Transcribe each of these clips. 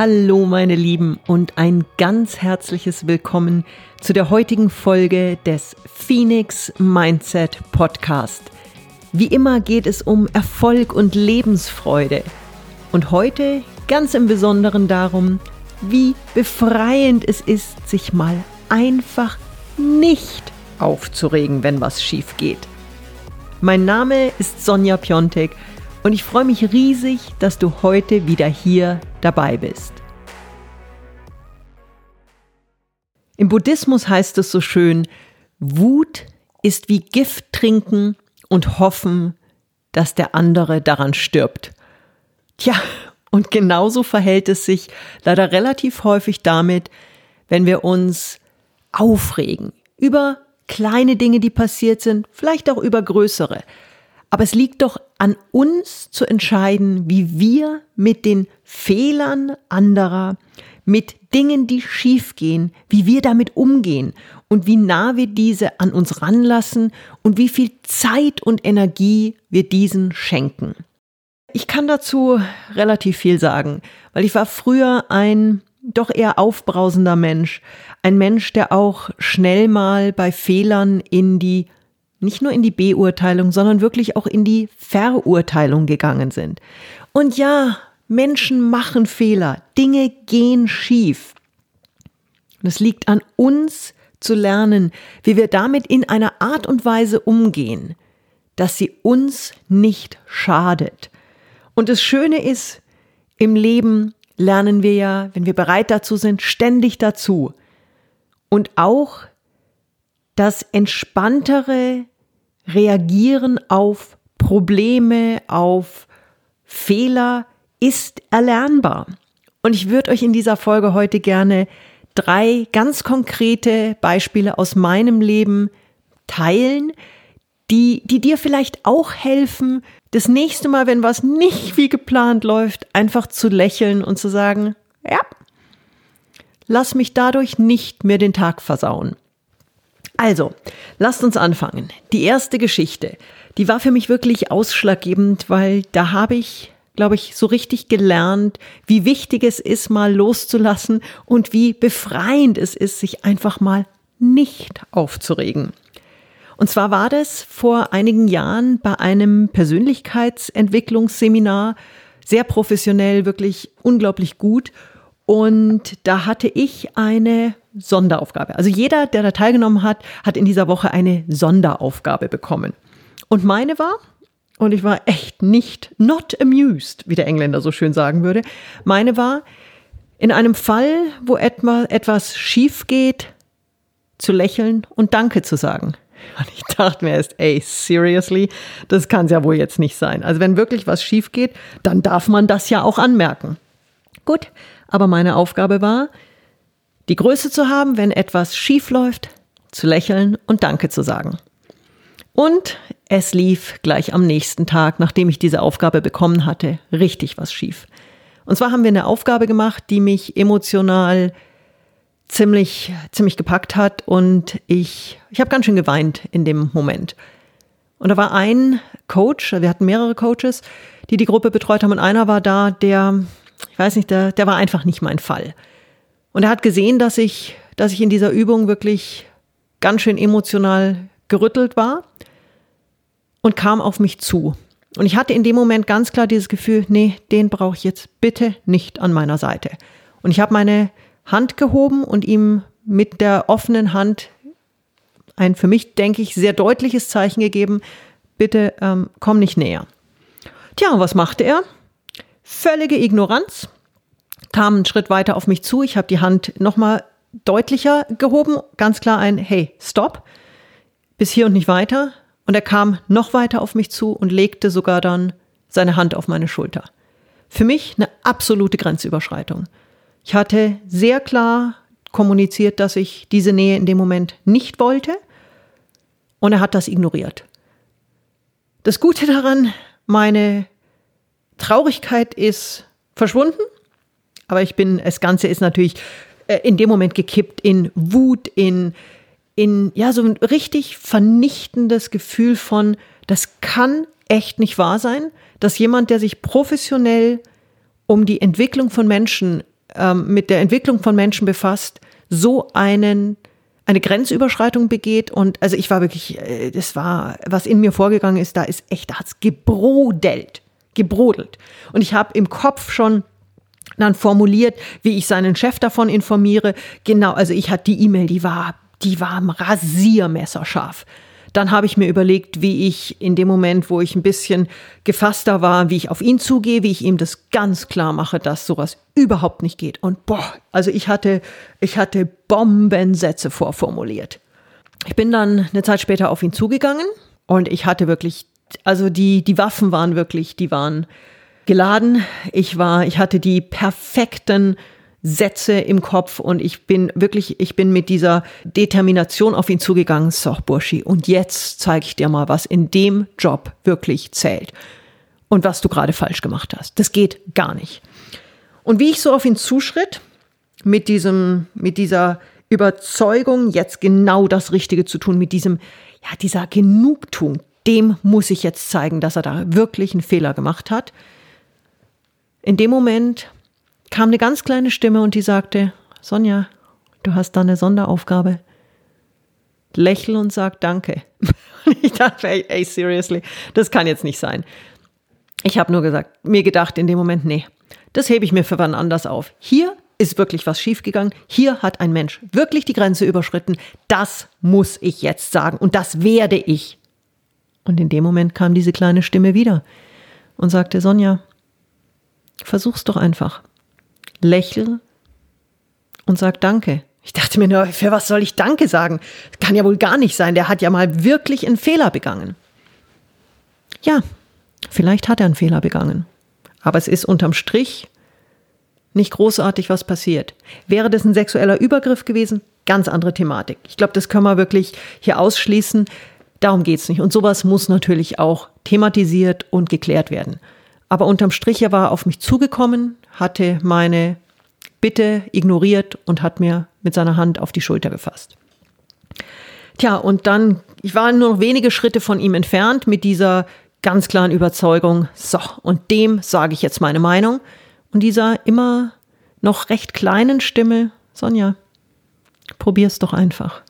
Hallo meine Lieben und ein ganz herzliches Willkommen zu der heutigen Folge des Phoenix Mindset Podcast. Wie immer geht es um Erfolg und Lebensfreude. Und heute ganz im Besonderen darum, wie befreiend es ist, sich mal einfach nicht aufzuregen, wenn was schief geht. Mein Name ist Sonja Piontek und ich freue mich riesig, dass du heute wieder hier dabei bist. Im Buddhismus heißt es so schön, Wut ist wie Gift trinken und hoffen, dass der andere daran stirbt. Tja, und genauso verhält es sich leider relativ häufig damit, wenn wir uns aufregen über kleine Dinge, die passiert sind, vielleicht auch über größere. Aber es liegt doch an uns zu entscheiden, wie wir mit den Fehlern anderer, mit Dingen, die schiefgehen, wie wir damit umgehen und wie nah wir diese an uns ranlassen und wie viel Zeit und Energie wir diesen schenken. Ich kann dazu relativ viel sagen, weil ich war früher ein doch eher aufbrausender Mensch, ein Mensch, der auch schnell mal bei Fehlern in die nicht nur in die Beurteilung, sondern wirklich auch in die Verurteilung gegangen sind. Und ja, Menschen machen Fehler, Dinge gehen schief. Und es liegt an uns zu lernen, wie wir damit in einer Art und Weise umgehen, dass sie uns nicht schadet. Und das Schöne ist, im Leben lernen wir ja, wenn wir bereit dazu sind, ständig dazu. Und auch das entspanntere Reagieren auf Probleme, auf Fehler ist erlernbar. Und ich würde euch in dieser Folge heute gerne drei ganz konkrete Beispiele aus meinem Leben teilen, die, die dir vielleicht auch helfen, das nächste Mal, wenn was nicht wie geplant läuft, einfach zu lächeln und zu sagen, ja, lass mich dadurch nicht mehr den Tag versauen. Also, lasst uns anfangen. Die erste Geschichte, die war für mich wirklich ausschlaggebend, weil da habe ich, glaube ich, so richtig gelernt, wie wichtig es ist, mal loszulassen und wie befreiend es ist, sich einfach mal nicht aufzuregen. Und zwar war das vor einigen Jahren bei einem Persönlichkeitsentwicklungsseminar sehr professionell, wirklich unglaublich gut. Und da hatte ich eine Sonderaufgabe. Also jeder, der da teilgenommen hat, hat in dieser Woche eine Sonderaufgabe bekommen. Und meine war, und ich war echt nicht not amused, wie der Engländer so schön sagen würde, meine war, in einem Fall, wo etwa, etwas schief geht, zu lächeln und Danke zu sagen. Und ich dachte mir erst, ey, seriously, das kann es ja wohl jetzt nicht sein. Also wenn wirklich was schief geht, dann darf man das ja auch anmerken. Gut, aber meine Aufgabe war, die Größe zu haben, wenn etwas schief läuft, zu lächeln und Danke zu sagen. Und es lief gleich am nächsten Tag, nachdem ich diese Aufgabe bekommen hatte, richtig was schief. Und zwar haben wir eine Aufgabe gemacht, die mich emotional ziemlich, ziemlich gepackt hat und ich, ich habe ganz schön geweint in dem Moment. Und da war ein Coach, wir hatten mehrere Coaches, die die Gruppe betreut haben und einer war da, der, ich weiß nicht, der, der war einfach nicht mein Fall. Und er hat gesehen, dass ich, dass ich in dieser Übung wirklich ganz schön emotional gerüttelt war und kam auf mich zu. Und ich hatte in dem Moment ganz klar dieses Gefühl, nee, den brauche ich jetzt bitte nicht an meiner Seite. Und ich habe meine Hand gehoben und ihm mit der offenen Hand ein für mich, denke ich, sehr deutliches Zeichen gegeben, bitte ähm, komm nicht näher. Tja, was machte er? Völlige Ignoranz, kam einen Schritt weiter auf mich zu, ich habe die Hand nochmal deutlicher gehoben, ganz klar ein Hey, stopp, bis hier und nicht weiter. Und er kam noch weiter auf mich zu und legte sogar dann seine Hand auf meine Schulter. Für mich eine absolute Grenzüberschreitung. Ich hatte sehr klar kommuniziert, dass ich diese Nähe in dem Moment nicht wollte und er hat das ignoriert. Das Gute daran, meine Traurigkeit ist verschwunden, aber ich bin, das Ganze ist natürlich äh, in dem Moment gekippt in Wut, in, in, ja, so ein richtig vernichtendes Gefühl von, das kann echt nicht wahr sein, dass jemand, der sich professionell um die Entwicklung von Menschen ähm, mit der Entwicklung von Menschen befasst, so einen eine Grenzüberschreitung begeht und also ich war wirklich, äh, das war, was in mir vorgegangen ist, da ist echt, da hat's gebrodelt, gebrodelt. Und ich habe im Kopf schon dann formuliert, wie ich seinen Chef davon informiere. Genau, also ich hatte die E-Mail, die war, die war rasiermesserscharf. Dann habe ich mir überlegt, wie ich in dem Moment, wo ich ein bisschen gefasster war, wie ich auf ihn zugehe, wie ich ihm das ganz klar mache, dass sowas überhaupt nicht geht. Und boah, also ich hatte, ich hatte Bombensätze vorformuliert. Ich bin dann eine Zeit später auf ihn zugegangen und ich hatte wirklich, also die, die Waffen waren wirklich, die waren geladen. Ich war, ich hatte die perfekten Sätze im Kopf und ich bin wirklich, ich bin mit dieser Determination auf ihn zugegangen. So, Burschi, und jetzt zeige ich dir mal, was in dem Job wirklich zählt und was du gerade falsch gemacht hast. Das geht gar nicht. Und wie ich so auf ihn zuschritt, mit diesem, mit dieser Überzeugung, jetzt genau das Richtige zu tun, mit diesem, ja, dieser Genugtuung, dem muss ich jetzt zeigen, dass er da wirklich einen Fehler gemacht hat. In dem Moment kam eine ganz kleine Stimme und die sagte, Sonja, du hast da eine Sonderaufgabe. Lächel und sag Danke. ich dachte, ey, ey, seriously, das kann jetzt nicht sein. Ich habe nur gesagt, mir gedacht in dem Moment, nee, das hebe ich mir für wann anders auf. Hier ist wirklich was schiefgegangen. Hier hat ein Mensch wirklich die Grenze überschritten. Das muss ich jetzt sagen und das werde ich. Und in dem Moment kam diese kleine Stimme wieder und sagte, Sonja, versuch's doch einfach lächel und sag Danke. Ich dachte mir nur, für was soll ich Danke sagen? Kann ja wohl gar nicht sein. Der hat ja mal wirklich einen Fehler begangen. Ja, vielleicht hat er einen Fehler begangen. Aber es ist unterm Strich nicht großartig was passiert. Wäre das ein sexueller Übergriff gewesen? Ganz andere Thematik. Ich glaube, das können wir wirklich hier ausschließen. Darum geht es nicht. Und sowas muss natürlich auch thematisiert und geklärt werden. Aber unterm Strich, er war auf mich zugekommen, hatte meine Bitte ignoriert und hat mir mit seiner Hand auf die Schulter gefasst. Tja, und dann, ich war nur noch wenige Schritte von ihm entfernt mit dieser ganz klaren Überzeugung, so, und dem sage ich jetzt meine Meinung. Und dieser immer noch recht kleinen Stimme, Sonja, probier's doch einfach.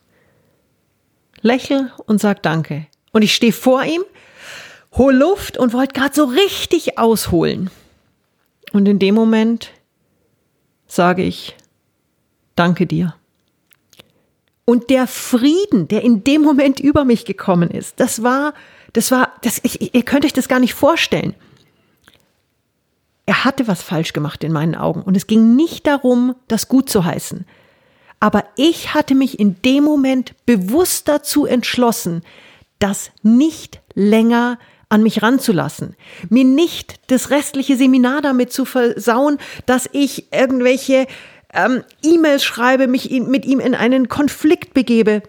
Lächel und sag Danke. Und ich stehe vor ihm hol Luft und wollte gerade so richtig ausholen. Und in dem Moment sage ich, danke dir. Und der Frieden, der in dem Moment über mich gekommen ist, das war, das war, das, ich, ihr könnt euch das gar nicht vorstellen. Er hatte was falsch gemacht in meinen Augen und es ging nicht darum, das gut zu heißen. Aber ich hatte mich in dem Moment bewusst dazu entschlossen, das nicht länger an mich ranzulassen, mir nicht das restliche Seminar damit zu versauen, dass ich irgendwelche ähm, E-Mails schreibe, mich mit ihm in einen Konflikt begebe,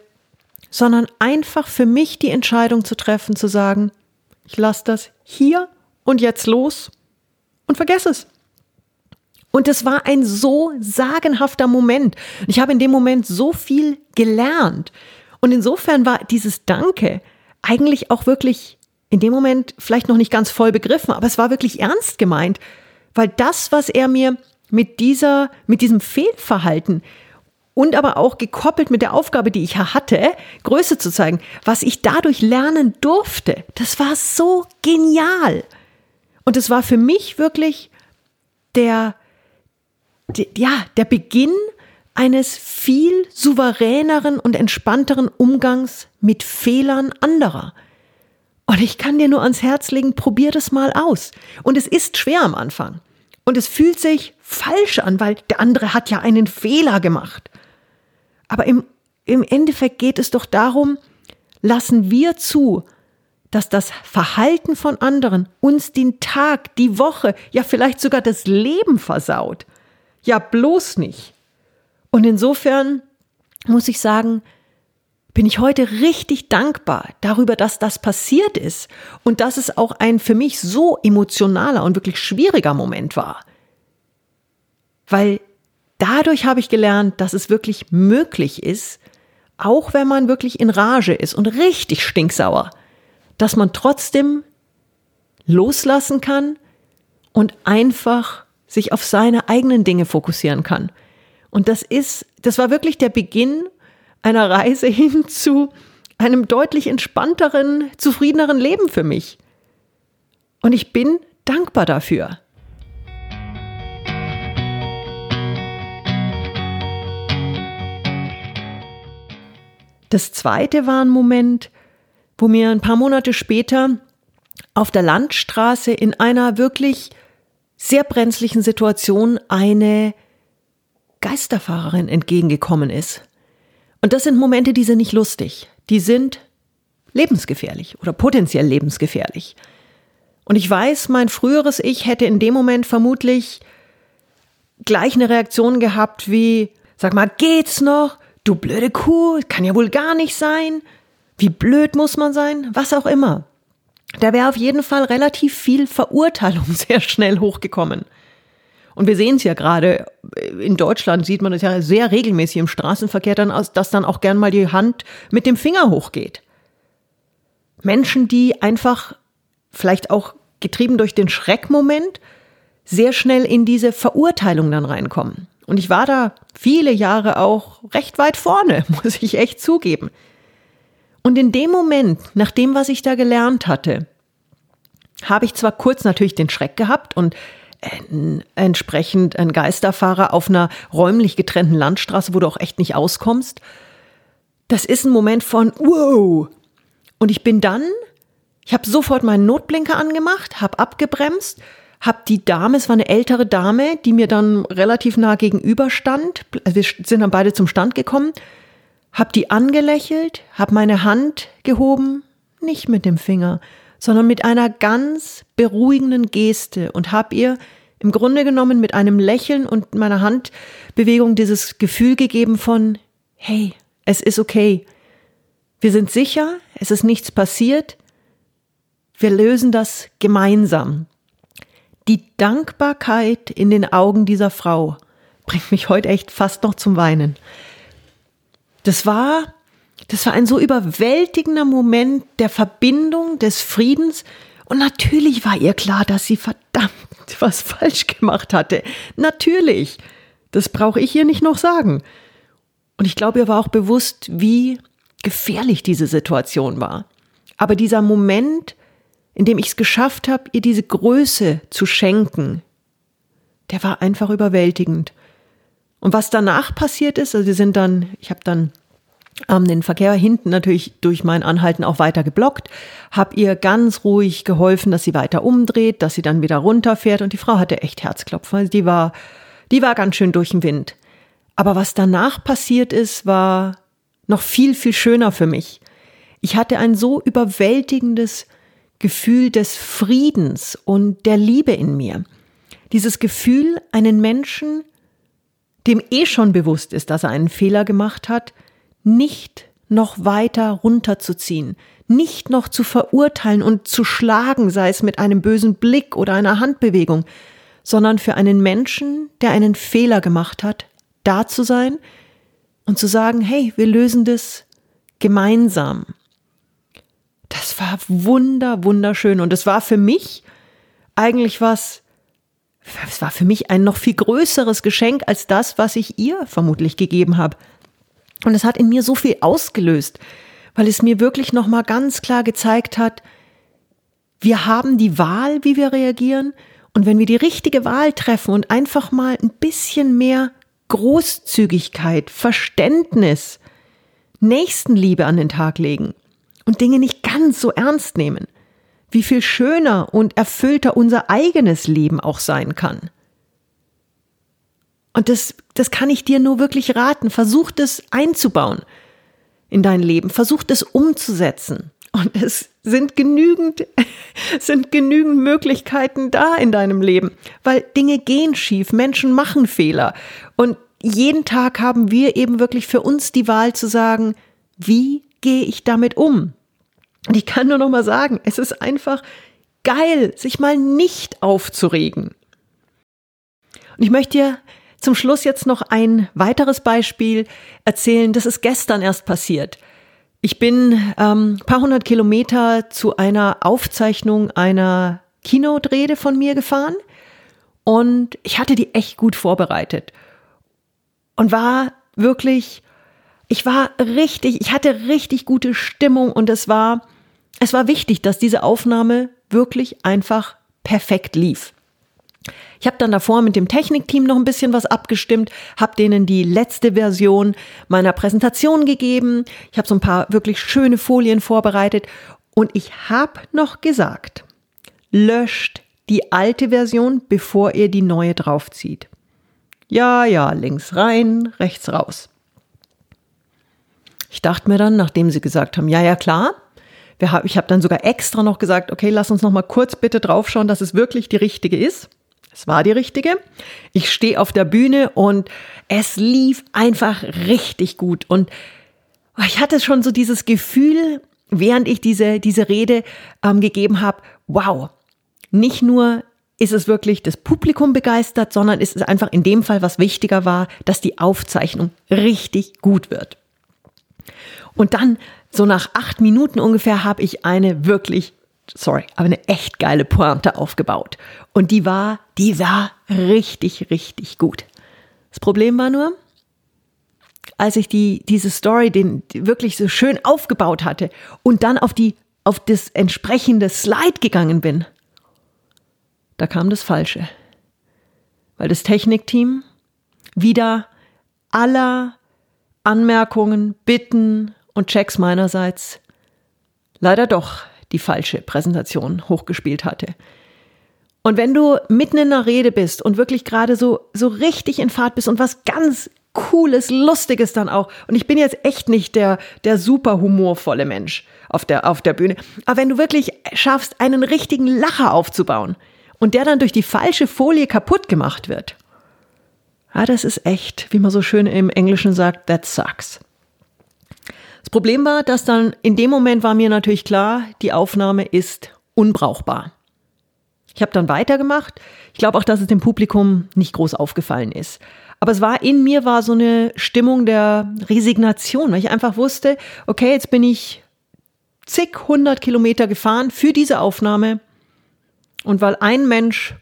sondern einfach für mich die Entscheidung zu treffen, zu sagen, ich lasse das hier und jetzt los und vergesse es. Und es war ein so sagenhafter Moment. Ich habe in dem Moment so viel gelernt. Und insofern war dieses Danke eigentlich auch wirklich in dem Moment vielleicht noch nicht ganz voll begriffen, aber es war wirklich ernst gemeint, weil das, was er mir mit dieser, mit diesem Fehlverhalten und aber auch gekoppelt mit der Aufgabe, die ich hatte, Größe zu zeigen, was ich dadurch lernen durfte, das war so genial. Und es war für mich wirklich der, der ja, der Beginn eines viel souveräneren und entspannteren Umgangs mit Fehlern anderer. Und ich kann dir nur ans Herz legen, probier das mal aus. Und es ist schwer am Anfang. Und es fühlt sich falsch an, weil der andere hat ja einen Fehler gemacht. Aber im, im Endeffekt geht es doch darum, lassen wir zu, dass das Verhalten von anderen uns den Tag, die Woche, ja vielleicht sogar das Leben versaut. Ja, bloß nicht. Und insofern muss ich sagen, bin ich heute richtig dankbar darüber, dass das passiert ist und dass es auch ein für mich so emotionaler und wirklich schwieriger Moment war. Weil dadurch habe ich gelernt, dass es wirklich möglich ist, auch wenn man wirklich in Rage ist und richtig stinksauer, dass man trotzdem loslassen kann und einfach sich auf seine eigenen Dinge fokussieren kann. Und das ist, das war wirklich der Beginn einer Reise hin zu einem deutlich entspannteren, zufriedeneren Leben für mich. Und ich bin dankbar dafür. Das zweite war ein Moment, wo mir ein paar Monate später auf der Landstraße in einer wirklich sehr brenzlichen Situation eine Geisterfahrerin entgegengekommen ist. Und das sind Momente, die sind nicht lustig. Die sind lebensgefährlich oder potenziell lebensgefährlich. Und ich weiß, mein früheres Ich hätte in dem Moment vermutlich gleich eine Reaktion gehabt wie, sag mal, geht's noch? Du blöde Kuh, kann ja wohl gar nicht sein. Wie blöd muss man sein? Was auch immer. Da wäre auf jeden Fall relativ viel Verurteilung sehr schnell hochgekommen. Und wir sehen es ja gerade, in Deutschland sieht man es ja sehr regelmäßig im Straßenverkehr dann, dass dann auch gern mal die Hand mit dem Finger hochgeht. Menschen, die einfach vielleicht auch getrieben durch den Schreckmoment sehr schnell in diese Verurteilung dann reinkommen. Und ich war da viele Jahre auch recht weit vorne, muss ich echt zugeben. Und in dem Moment, nach dem, was ich da gelernt hatte, habe ich zwar kurz natürlich den Schreck gehabt und entsprechend ein Geisterfahrer auf einer räumlich getrennten Landstraße, wo du auch echt nicht auskommst. Das ist ein Moment von wow. Und ich bin dann, ich habe sofort meinen Notblinker angemacht, habe abgebremst, habe die Dame, es war eine ältere Dame, die mir dann relativ nah gegenüber stand. Also wir sind dann beide zum Stand gekommen, habe die angelächelt, habe meine Hand gehoben, nicht mit dem Finger, sondern mit einer ganz beruhigenden Geste und habe ihr im Grunde genommen mit einem Lächeln und meiner Handbewegung dieses Gefühl gegeben von, hey, es ist okay. Wir sind sicher, es ist nichts passiert. Wir lösen das gemeinsam. Die Dankbarkeit in den Augen dieser Frau bringt mich heute echt fast noch zum Weinen. Das war, das war ein so überwältigender Moment der Verbindung, des Friedens. Und natürlich war ihr klar, dass sie verdammt was falsch gemacht hatte. Natürlich. Das brauche ich ihr nicht noch sagen. Und ich glaube, ihr war auch bewusst, wie gefährlich diese Situation war. Aber dieser Moment in dem ich es geschafft habe, ihr diese Größe zu schenken, der war einfach überwältigend. Und was danach passiert ist, also wir sind dann, ich habe dann ähm, den Verkehr hinten natürlich durch mein Anhalten auch weiter geblockt, habe ihr ganz ruhig geholfen, dass sie weiter umdreht, dass sie dann wieder runterfährt und die Frau hatte echt Herzklopfen, also die war, die war ganz schön durch den Wind. Aber was danach passiert ist, war noch viel, viel schöner für mich. Ich hatte ein so überwältigendes Gefühl des Friedens und der Liebe in mir. Dieses Gefühl, einen Menschen, dem eh schon bewusst ist, dass er einen Fehler gemacht hat, nicht noch weiter runterzuziehen, nicht noch zu verurteilen und zu schlagen, sei es mit einem bösen Blick oder einer Handbewegung, sondern für einen Menschen, der einen Fehler gemacht hat, da zu sein und zu sagen, hey, wir lösen das gemeinsam das war wunder, wunderschön. Und es war für mich eigentlich was, es war für mich ein noch viel größeres Geschenk als das, was ich ihr vermutlich gegeben habe. Und es hat in mir so viel ausgelöst, weil es mir wirklich nochmal ganz klar gezeigt hat, wir haben die Wahl, wie wir reagieren. Und wenn wir die richtige Wahl treffen und einfach mal ein bisschen mehr Großzügigkeit, Verständnis, Nächstenliebe an den Tag legen, und Dinge nicht ganz so ernst nehmen. Wie viel schöner und erfüllter unser eigenes Leben auch sein kann. Und das, das kann ich dir nur wirklich raten. Versuch das einzubauen in dein Leben. Versuch das umzusetzen. Und es sind genügend, sind genügend Möglichkeiten da in deinem Leben, weil Dinge gehen schief, Menschen machen Fehler. Und jeden Tag haben wir eben wirklich für uns die Wahl zu sagen, wie gehe ich damit um? Und ich kann nur noch mal sagen, es ist einfach geil, sich mal nicht aufzuregen. Und ich möchte dir zum Schluss jetzt noch ein weiteres Beispiel erzählen. Das ist gestern erst passiert. Ich bin ähm, paar hundert Kilometer zu einer Aufzeichnung einer Keynote-Rede von mir gefahren Und ich hatte die echt gut vorbereitet. Und war wirklich, ich war richtig, ich hatte richtig gute Stimmung und es war, es war wichtig, dass diese Aufnahme wirklich einfach perfekt lief. Ich habe dann davor mit dem Technikteam noch ein bisschen was abgestimmt, habe denen die letzte Version meiner Präsentation gegeben. Ich habe so ein paar wirklich schöne Folien vorbereitet und ich habe noch gesagt, löscht die alte Version, bevor ihr die neue draufzieht. Ja, ja, links rein, rechts raus. Ich dachte mir dann, nachdem sie gesagt haben, ja, ja, klar, ich habe dann sogar extra noch gesagt, okay, lass uns noch mal kurz bitte draufschauen, dass es wirklich die richtige ist. Es war die richtige. Ich stehe auf der Bühne und es lief einfach richtig gut. Und ich hatte schon so dieses Gefühl, während ich diese, diese Rede ähm, gegeben habe, wow, nicht nur ist es wirklich das Publikum begeistert, sondern ist es einfach in dem Fall, was wichtiger war, dass die Aufzeichnung richtig gut wird. Und dann, so nach acht Minuten ungefähr, habe ich eine wirklich sorry, aber eine echt geile Pointe aufgebaut. Und die war, die war richtig, richtig gut. Das Problem war nur, als ich die, diese Story den wirklich so schön aufgebaut hatte und dann auf die, auf das entsprechende Slide gegangen bin, da kam das Falsche. Weil das Technikteam wieder aller Anmerkungen, Bitten und Checks meinerseits leider doch die falsche Präsentation hochgespielt hatte. Und wenn du mitten in einer Rede bist und wirklich gerade so, so richtig in Fahrt bist und was ganz Cooles, Lustiges dann auch. Und ich bin jetzt echt nicht der, der super humorvolle Mensch auf der, auf der Bühne. Aber wenn du wirklich schaffst, einen richtigen Lacher aufzubauen und der dann durch die falsche Folie kaputt gemacht wird, ja, das ist echt, wie man so schön im Englischen sagt, that sucks. Das Problem war, dass dann in dem Moment war mir natürlich klar, die Aufnahme ist unbrauchbar. Ich habe dann weitergemacht. Ich glaube auch, dass es dem Publikum nicht groß aufgefallen ist. Aber es war in mir war so eine Stimmung der Resignation, weil ich einfach wusste, okay, jetzt bin ich zig hundert Kilometer gefahren für diese Aufnahme. Und weil ein Mensch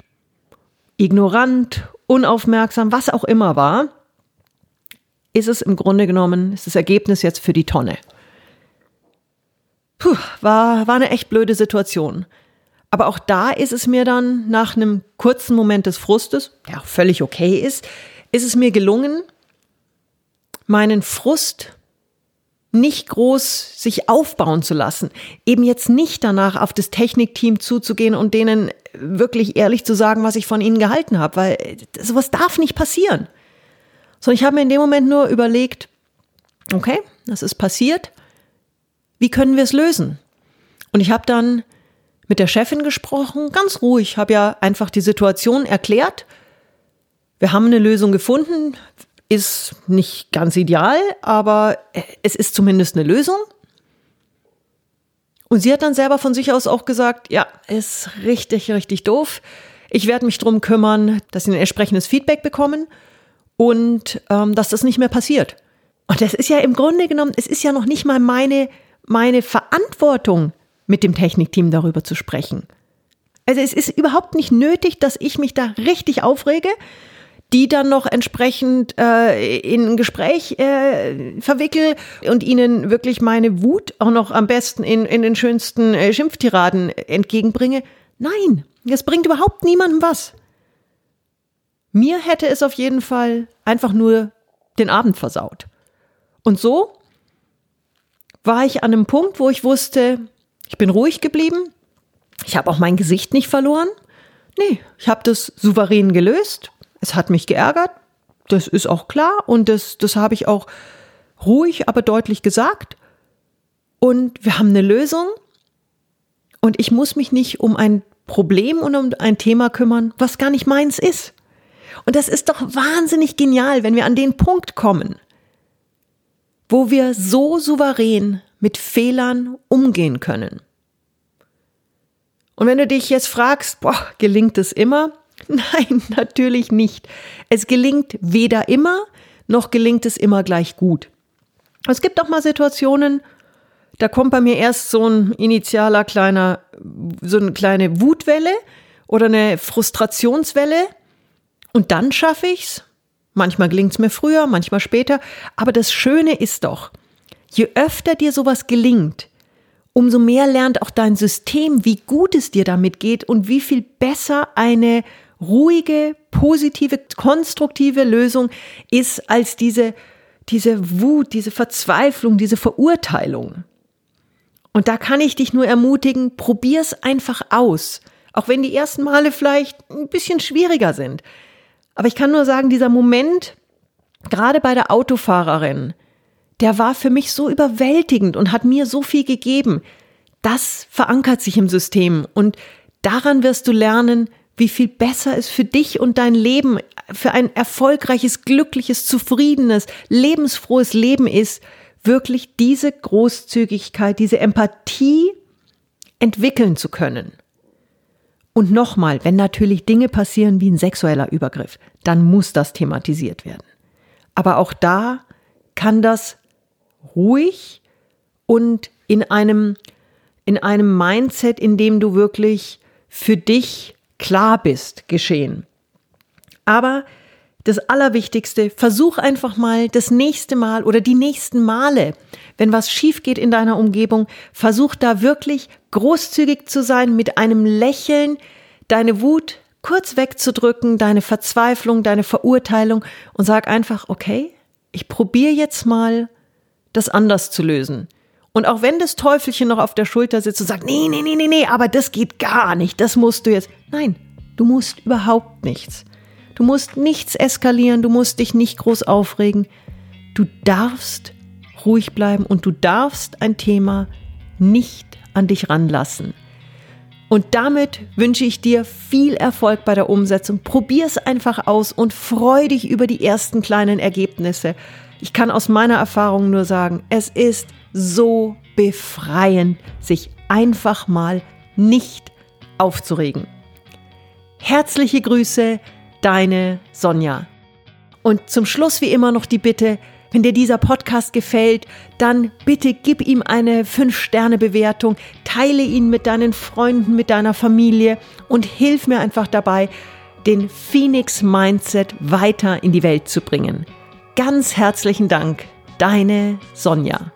ignorant, unaufmerksam, was auch immer war, ist es im Grunde genommen, ist das Ergebnis jetzt für die Tonne. Puh, war, war eine echt blöde Situation. Aber auch da ist es mir dann nach einem kurzen Moment des Frustes, der auch völlig okay ist, ist es mir gelungen, meinen Frust nicht groß sich aufbauen zu lassen. Eben jetzt nicht danach auf das Technikteam zuzugehen und denen wirklich ehrlich zu sagen, was ich von ihnen gehalten habe, weil sowas darf nicht passieren. Sondern ich habe mir in dem Moment nur überlegt, okay, das ist passiert. Wie können wir es lösen? Und ich habe dann mit der Chefin gesprochen, ganz ruhig, habe ja einfach die Situation erklärt. Wir haben eine Lösung gefunden, ist nicht ganz ideal, aber es ist zumindest eine Lösung. Und sie hat dann selber von sich aus auch gesagt, ja, ist richtig, richtig doof. Ich werde mich drum kümmern, dass sie ein entsprechendes Feedback bekommen und ähm, dass das nicht mehr passiert. Und das ist ja im Grunde genommen, es ist ja noch nicht mal meine, meine Verantwortung, mit dem Technikteam darüber zu sprechen. Also es ist überhaupt nicht nötig, dass ich mich da richtig aufrege, die dann noch entsprechend äh, in ein Gespräch äh, verwickel und ihnen wirklich meine Wut auch noch am besten in, in den schönsten äh, Schimpftiraden entgegenbringe. Nein, das bringt überhaupt niemandem was. Mir hätte es auf jeden Fall einfach nur den Abend versaut. Und so war ich an einem Punkt, wo ich wusste, ich bin ruhig geblieben. Ich habe auch mein Gesicht nicht verloren. Nee, ich habe das souverän gelöst. Es hat mich geärgert. Das ist auch klar. Und das, das habe ich auch ruhig, aber deutlich gesagt. Und wir haben eine Lösung. Und ich muss mich nicht um ein Problem und um ein Thema kümmern, was gar nicht meins ist. Und das ist doch wahnsinnig genial, wenn wir an den Punkt kommen, wo wir so souverän mit Fehlern umgehen können. Und wenn du dich jetzt fragst, boah, gelingt es immer? Nein, natürlich nicht. Es gelingt weder immer, noch gelingt es immer gleich gut. Es gibt auch mal Situationen, da kommt bei mir erst so ein initialer kleiner, so eine kleine Wutwelle oder eine Frustrationswelle Und dann schaffe ich's. Manchmal gelingt's mir früher, manchmal später. Aber das Schöne ist doch, je öfter dir sowas gelingt, umso mehr lernt auch dein System, wie gut es dir damit geht und wie viel besser eine ruhige, positive, konstruktive Lösung ist als diese, diese Wut, diese Verzweiflung, diese Verurteilung. Und da kann ich dich nur ermutigen, probier's einfach aus. Auch wenn die ersten Male vielleicht ein bisschen schwieriger sind. Aber ich kann nur sagen, dieser Moment, gerade bei der Autofahrerin, der war für mich so überwältigend und hat mir so viel gegeben. Das verankert sich im System und daran wirst du lernen, wie viel besser es für dich und dein Leben, für ein erfolgreiches, glückliches, zufriedenes, lebensfrohes Leben ist, wirklich diese Großzügigkeit, diese Empathie entwickeln zu können. Und nochmal, wenn natürlich Dinge passieren wie ein sexueller Übergriff, dann muss das thematisiert werden. Aber auch da kann das ruhig und in einem, in einem Mindset, in dem du wirklich für dich klar bist, geschehen. Aber das Allerwichtigste, versuch einfach mal das nächste Mal oder die nächsten Male, wenn was schief geht in deiner Umgebung, versuch da wirklich großzügig zu sein, mit einem Lächeln deine Wut kurz wegzudrücken, deine Verzweiflung, deine Verurteilung und sag einfach, okay, ich probiere jetzt mal, das anders zu lösen. Und auch wenn das Teufelchen noch auf der Schulter sitzt und sagt, nee, nee, nee, nee, nee, aber das geht gar nicht, das musst du jetzt. Nein, du musst überhaupt nichts. Du musst nichts eskalieren, du musst dich nicht groß aufregen. Du darfst ruhig bleiben und du darfst ein Thema nicht an dich ranlassen. Und damit wünsche ich dir viel Erfolg bei der Umsetzung. Probier es einfach aus und freu dich über die ersten kleinen Ergebnisse. Ich kann aus meiner Erfahrung nur sagen, es ist so befreiend, sich einfach mal nicht aufzuregen. Herzliche Grüße, deine Sonja. Und zum Schluss wie immer noch die Bitte, wenn dir dieser Podcast gefällt, dann bitte gib ihm eine 5-Sterne-Bewertung, teile ihn mit deinen Freunden, mit deiner Familie und hilf mir einfach dabei, den Phoenix Mindset weiter in die Welt zu bringen. Ganz herzlichen Dank, deine Sonja.